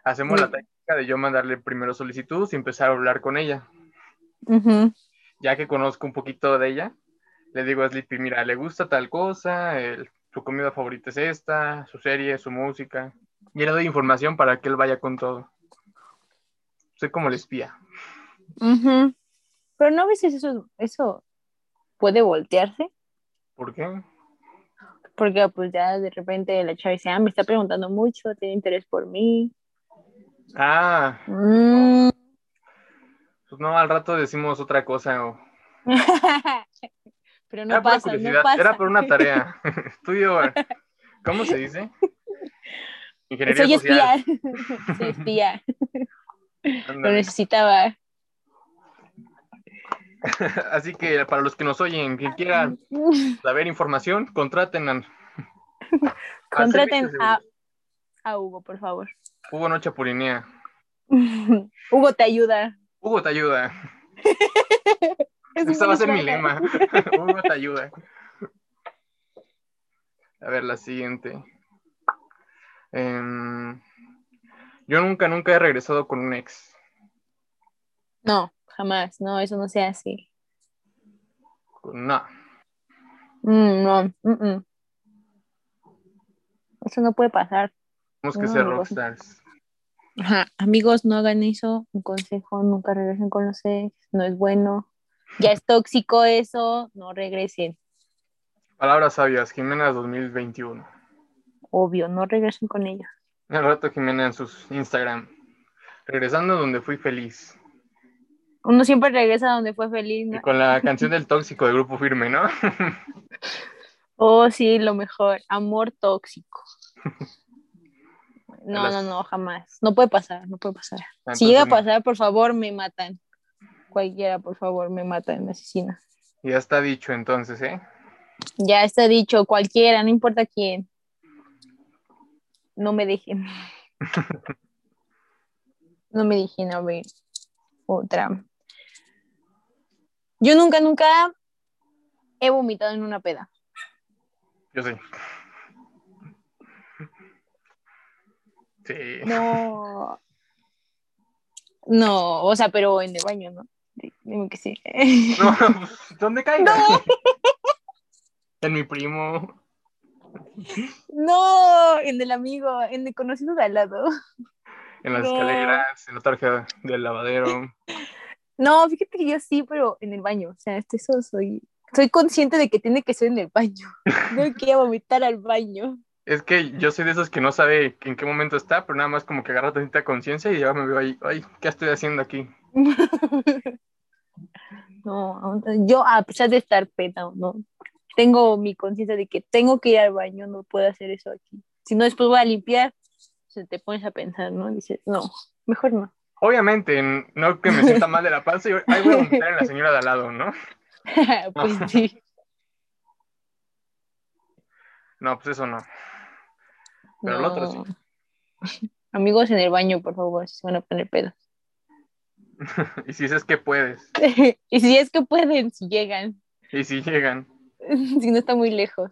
hacemos la técnica de yo mandarle primero solicitud y empezar a hablar con ella. Ya que conozco un poquito de ella, le digo a Sleepy, mira, le gusta tal cosa, su comida favorita es esta, su serie, su música. Y le doy información para que él vaya con todo. Soy como el espía. Pero no a veces eso, eso puede voltearse. ¿Por qué? Porque pues ya de repente la chava dice, ah, me está preguntando mucho, tiene interés por mí. Ah. Mm. Pues no, al rato decimos otra cosa. Pero no pasa, no pasa. Era por una tarea. Estudio, ¿cómo se dice? Ingeniería Soy social. espía. Soy espía. Lo necesitaba. Así que para los que nos oyen, quien quieran saber información, contraten a... Contraten a, a Hugo, por favor. Hugo no chapulinea. Hugo te ayuda. Hugo te ayuda. Ese va a ser mi lema. Hugo te ayuda. A ver, la siguiente. Em, yo nunca, nunca he regresado con un ex. No, jamás. No, eso no sea así. No. Mm, no. Eso no puede pasar. Tenemos que ser rockstars. Ajá, amigos, no hagan eso. Un consejo, nunca regresen con los ex. No es bueno. Ya es tóxico eso. No regresen. Palabras sabias, Jimena 2021. Obvio, no regresen con ella. El rato Jimena en sus Instagram. Regresando donde fui feliz. Uno siempre regresa donde fue feliz, ¿no? con la canción del tóxico de Grupo Firme, ¿no? oh, sí, lo mejor. Amor tóxico. No, no, no, jamás. No puede pasar, no puede pasar. si llega a pasar, por favor, me matan. Cualquiera, por favor, me matan, me asesina. Ya está dicho entonces, ¿eh? Ya está dicho, cualquiera, no importa quién. No me dejen. no me dejen a ver otra. Yo nunca, nunca he vomitado en una peda. Yo sí. Sí. No. No, o sea, pero en el baño, ¿no? Dime que sí. No, pues, ¿dónde caiga? No. En mi primo. No, en el amigo, en el conocido de al lado. En las escaleras, en la tarjeta del lavadero. No, fíjate que yo sí, pero en el baño. O sea, eso soy. Soy consciente de que tiene que ser en el baño. No quiero vomitar al baño. Es que yo soy de esos que no sabe en qué momento está, pero nada más como que agarra tanta conciencia y ya me veo ahí, ay, ¿qué estoy haciendo aquí? no, yo a pesar de estar pena, no, tengo mi conciencia de que tengo que ir al baño, no puedo hacer eso aquí. Si no, después voy a limpiar, se te pones a pensar, ¿no? Dices, no, mejor no. Obviamente, no que me sienta mal de la panza, y ahí voy a montar en la señora de al lado, ¿no? pues sí. No, pues eso no. Pero el otro sí. Amigos en el baño, por favor, si se van a poner pedos. y si es que puedes. y si es que pueden, si llegan. Y si llegan. si no está muy lejos.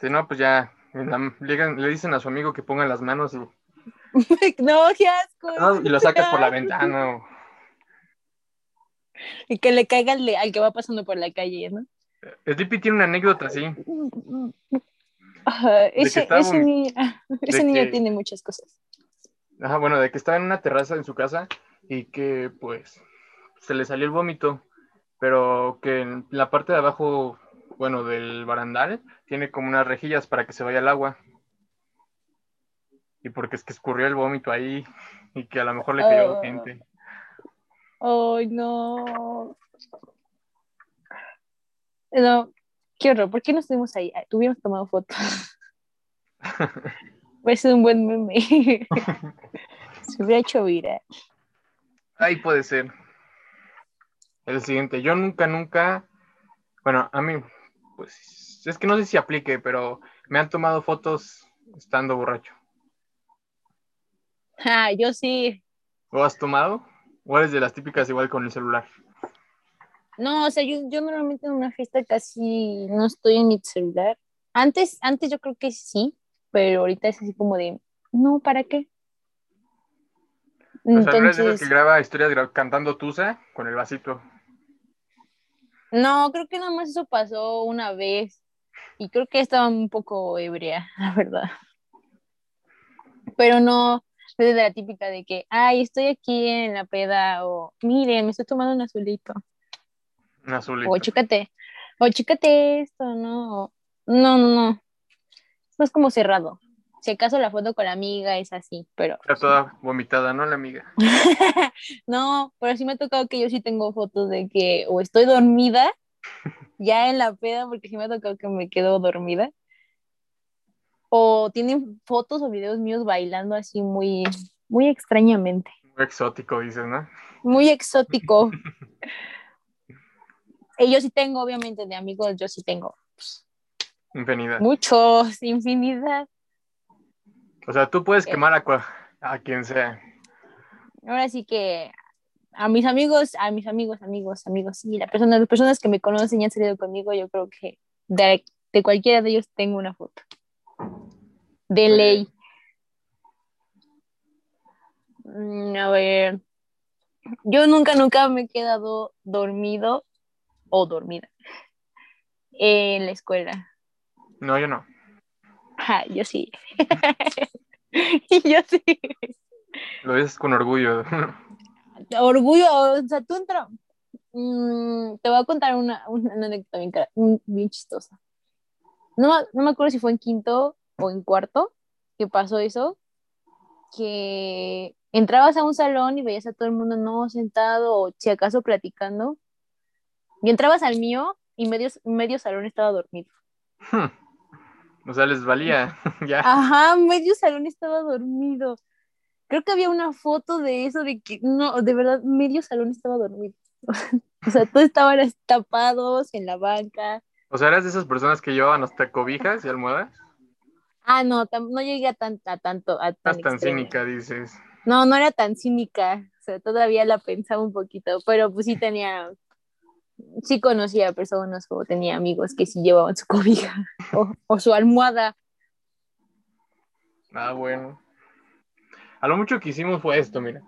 Si no, pues ya le, dicen a su amigo que ponga las manos y... no, qué asco. y lo saca por la ventana. Y que le caiga al, al, que va pasando por la calle, ¿no? Sleepy tiene una anécdota así. Ese, niño, tiene muchas cosas. Ajá, bueno, de que estaba en una terraza en su casa y que pues se le salió el vómito pero que en la parte de abajo, bueno, del barandal, tiene como unas rejillas para que se vaya el agua. Y porque es que escurrió el vómito ahí y que a lo mejor le cayó oh. gente. Ay, no. No, qué horror, ¿por qué no estuvimos ahí? Tuvimos tomado fotos. Puede ser un buen meme. Se hubiera hecho viral. Ahí puede ser el siguiente. Yo nunca, nunca, bueno, a mí, pues es que no sé si aplique, pero me han tomado fotos estando borracho. Ah, yo sí. ¿O has tomado? ¿O eres de las típicas igual con el celular? No, o sea, yo, yo normalmente en una fiesta casi no estoy en mi celular. Antes, antes yo creo que sí, pero ahorita es así como de, no, ¿para qué? O sea, ¿no eres que graba historias cantando Tusa con el vasito? No, creo que nada más eso pasó una vez. Y creo que estaba un poco ebria, la verdad. Pero no desde la típica de que, ay, estoy aquí en la peda, o miren, me estoy tomando un azulito. Azulito. O chécate, o chécate esto, ¿no? No, no, no. Es como cerrado. Si acaso la foto con la amiga es así, pero. Está toda vomitada, ¿no? La amiga. no, pero sí me ha tocado que yo sí tengo fotos de que o estoy dormida ya en la peda, porque sí me ha tocado que me quedo dormida. O tienen fotos o videos míos bailando así muy, muy extrañamente. Muy exótico, dices, ¿no? Muy exótico. y yo sí tengo, obviamente, de amigos, yo sí tengo. infinidad. Muchos, infinidad. O sea, tú puedes eh. quemar a, a quien sea. Ahora sí que a mis amigos, a mis amigos, amigos, amigos, y la persona, las personas que me conocen y han salido conmigo, yo creo que de, de cualquiera de ellos tengo una foto. De ley. Mm, a ver, yo nunca, nunca me he quedado dormido o dormida en la escuela. No, yo no. Ah, yo sí. yo sí. Lo dices con orgullo. orgullo, o sea, tú entras. Mm, te voy a contar una, una anécdota bien, bien chistosa. No, no, me acuerdo si fue en quinto o en cuarto que pasó eso, que entrabas a un salón y veías a todo el mundo no sentado o si acaso platicando, y entrabas al mío y medio, medio salón estaba dormido. Hmm. O sea, les valía, ya. Ajá, medio salón estaba dormido. Creo que había una foto de eso, de que, no, de verdad, medio salón estaba dormido. o sea, todos estaban tapados en la banca. O sea, ¿eras de esas personas que llevaban hasta cobijas y almohadas? Ah, no, no llegué a, tan, tanto. A tan, tan cínica, dices. No, no era tan cínica. O sea, todavía la pensaba un poquito, pero pues sí tenía sí conocía personas o tenía amigos que sí llevaban su cobija o, su almohada. Ah, bueno. A lo mucho que hicimos fue esto, mira.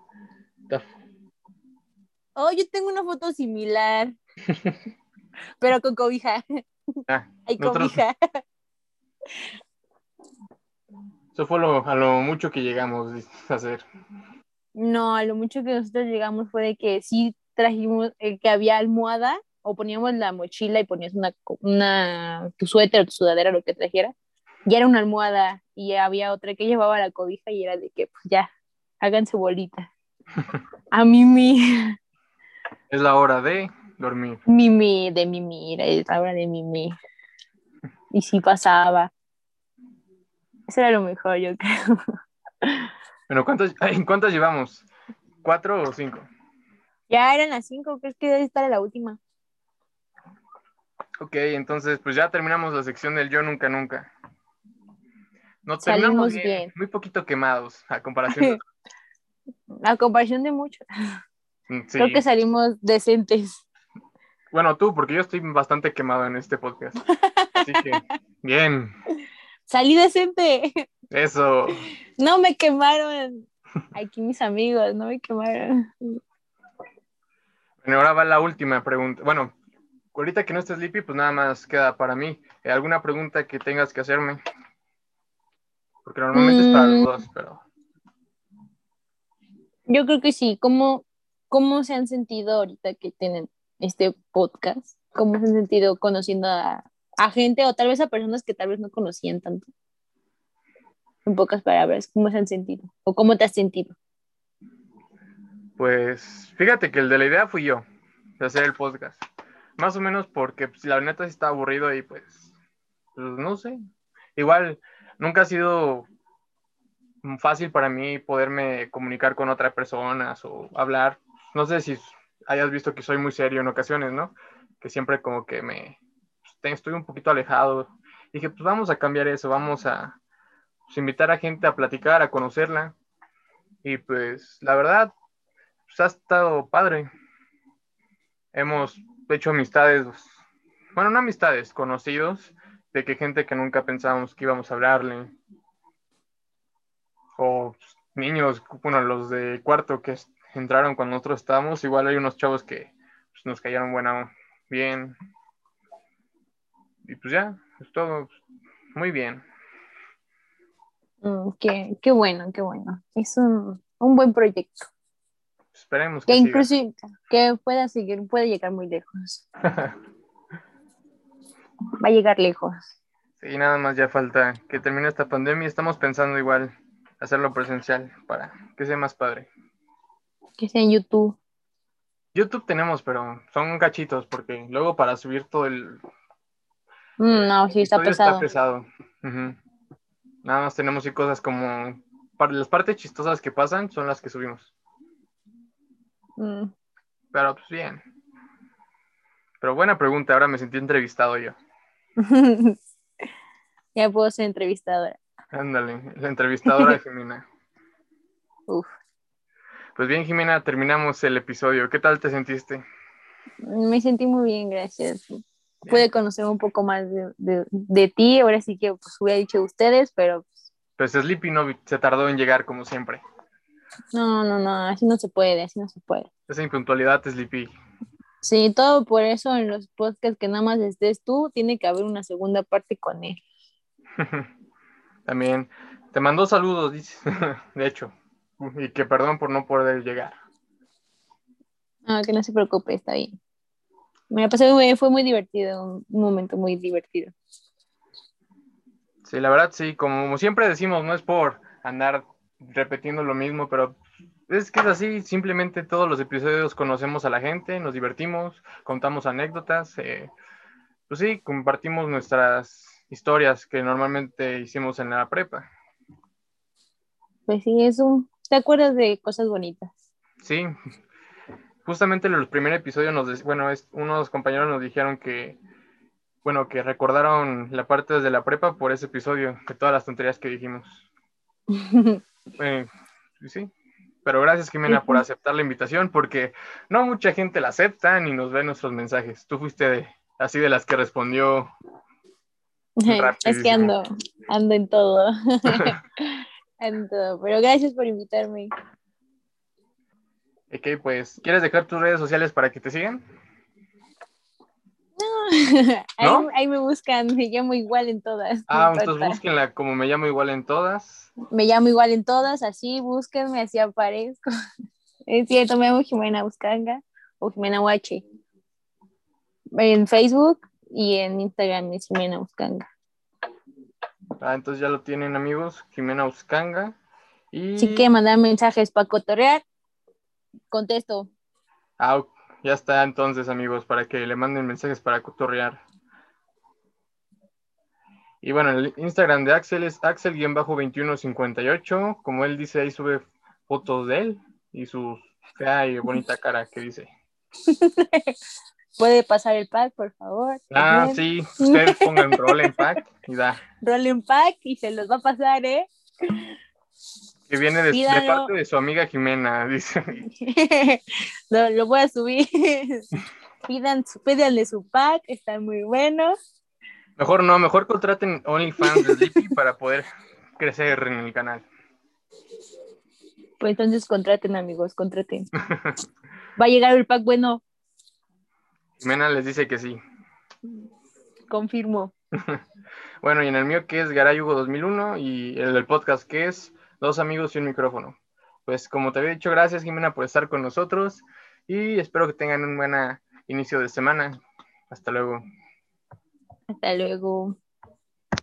Oh, yo tengo una foto similar, pero con cobija. Ah, Hay cobija. Eso fue a lo mucho que llegamos a hacer. No, a lo mucho que nosotros llegamos fue de que sí trajimos eh, que había almohada o poníamos la mochila y ponías una, una tu suéter o tu sudadera, lo que trajera, y era una almohada y había otra que llevaba la cobija y era de que pues ya, háganse bolita. A Mimi. Es la hora de dormir. Mimi, de Mimi, es la hora de Mimi. Y si pasaba. Eso era lo mejor, yo creo. Bueno, ¿cuántas, ¿cuántas llevamos? ¿Cuatro o cinco? Ya eran las cinco, creo que debe estar la última. Ok, entonces pues ya terminamos la sección del yo nunca nunca. No terminamos bien, muy poquito quemados a comparación de A comparación de muchos. Mm, creo que salimos decentes. Bueno, tú, porque yo estoy bastante quemado en este podcast. Así que, bien. Salí decente. Eso. No me quemaron. Aquí mis amigos, no me quemaron. Ahora va la última pregunta. Bueno, ahorita que no estés Lippy, pues nada más queda para mí. Eh, ¿Alguna pregunta que tengas que hacerme? Porque normalmente es para los mm. dos, pero. Yo creo que sí. ¿Cómo, ¿Cómo se han sentido ahorita que tienen este podcast? ¿Cómo se han sentido conociendo a, a gente o tal vez a personas que tal vez no conocían tanto? En pocas palabras, ¿cómo se han sentido? ¿O cómo te has sentido? Pues fíjate que el de la idea fui yo, de hacer el podcast. Más o menos porque pues, la neta sí está aburrido y pues, pues, no sé. Igual nunca ha sido fácil para mí poderme comunicar con otras personas o hablar. No sé si hayas visto que soy muy serio en ocasiones, ¿no? Que siempre como que me pues, estoy un poquito alejado. Dije, pues vamos a cambiar eso, vamos a pues, invitar a gente a platicar, a conocerla. Y pues la verdad, pues ha estado padre. Hemos hecho amistades, bueno, no amistades, conocidos, de que gente que nunca pensábamos que íbamos a hablarle. O niños, bueno, los de cuarto que entraron cuando nosotros estábamos, igual hay unos chavos que pues, nos cayeron buena, bien. Y pues ya, es todo muy bien. Mm, qué, bueno, qué bueno. Es un, buen proyecto. Esperemos que, que inclusive que pueda seguir, puede llegar muy lejos. Va a llegar lejos. Sí, nada más ya falta que termine esta pandemia. Estamos pensando igual hacerlo presencial para que sea más padre. Que sea en YouTube. YouTube tenemos, pero son cachitos porque luego para subir todo el... Mm, no, sí, está pesado. Está pesado. Nada más tenemos y cosas como... Las partes chistosas que pasan son las que subimos. Mm. Pero pues bien. Pero buena pregunta, ahora me sentí entrevistado yo. ya puedo ser entrevistadora. Ándale, la entrevistadora Jimena. Uf. Pues bien, Jimena, terminamos el episodio. ¿Qué tal te sentiste? Me sentí muy bien, gracias. Pude conocer un poco más de, ti, ahora sí que pues hubiera dicho ustedes, pero... Pues Sleepy no se tardó en llegar como siempre. No, no, no, así no se puede, así no se puede. Esa impuntualidad, Sleepy. Sí, todo por eso en los podcasts que nada más estés tú, tiene que haber una segunda parte con él. También te mandó saludos, dice, de hecho. Y que perdón por no poder llegar. Ah, que no se preocupe, está bien. Me pasé muy, fue muy divertido, un momento muy divertido. Sí, la verdad sí, como siempre decimos, no es por andar repitiendo lo mismo, pero es que es así, simplemente todos los episodios conocemos a la gente, nos divertimos, contamos anécdotas, eh, pues sí, compartimos nuestras historias que normalmente hicimos en la prepa. Pues sí, es un, ¿Te acuerdas de cosas bonitas? Sí, justamente en el primer episodio nos, bueno, es, unos compañeros nos dijeron que, bueno, que recordaron la parte desde la prepa por ese episodio, de todas las tonterías que dijimos. eh, sí, pero gracias Jimena por aceptar la invitación, porque no mucha gente la acepta ni nos ve nuestros mensajes. Tú fuiste así de las que respondió. Es que ando, ando en todo. Pero gracias por invitarme. Ok, pues, ¿quieres dejar tus redes sociales para que te sigan? No, Ahí, me buscan, me llamo igual en todas. Ah, entonces búsquenla como me llamo igual en todas. Me llamo igual en todas, así búsquenme, así aparezco. Es cierto, me llamo Jimena Buscanga o Jimena Huache. En Facebook y en Instagram es Jimena Buscanga. Ah, entonces ya lo tienen amigos, Jimena Uscanga. Y... Si quieren mandar mensajes para cotorrear, contesto. Ah, ya está entonces amigos, para que le manden mensajes para cotorrear. Y bueno, el Instagram de Axel es Axel-2158. Como él dice, ahí sube fotos de él y su fea y bonita cara que dice. ¿Puede pasar el pack, por favor? Ah, sí, ustedes pongan roll en pack y da. Roll en pack y se los va a pasar, ¿eh? Que viene de, parte de su amiga Jimena, dice. lo, lo voy a subir. Pidan, pídanle su pack, están muy buenos. Mejor no, mejor contraten OnlyFans de Sleepy para poder crecer en el canal. Pues entonces contraten, amigos, contraten. Va a llegar el pack bueno. Jimena les dice que sí. Confirmo. bueno, y en el mío que es Garayugo 2001 y el del podcast que es Dos amigos y un micrófono. Pues como te había dicho, gracias Jimena por estar con nosotros y espero que tengan un buen inicio de semana. Hasta luego. Hasta luego.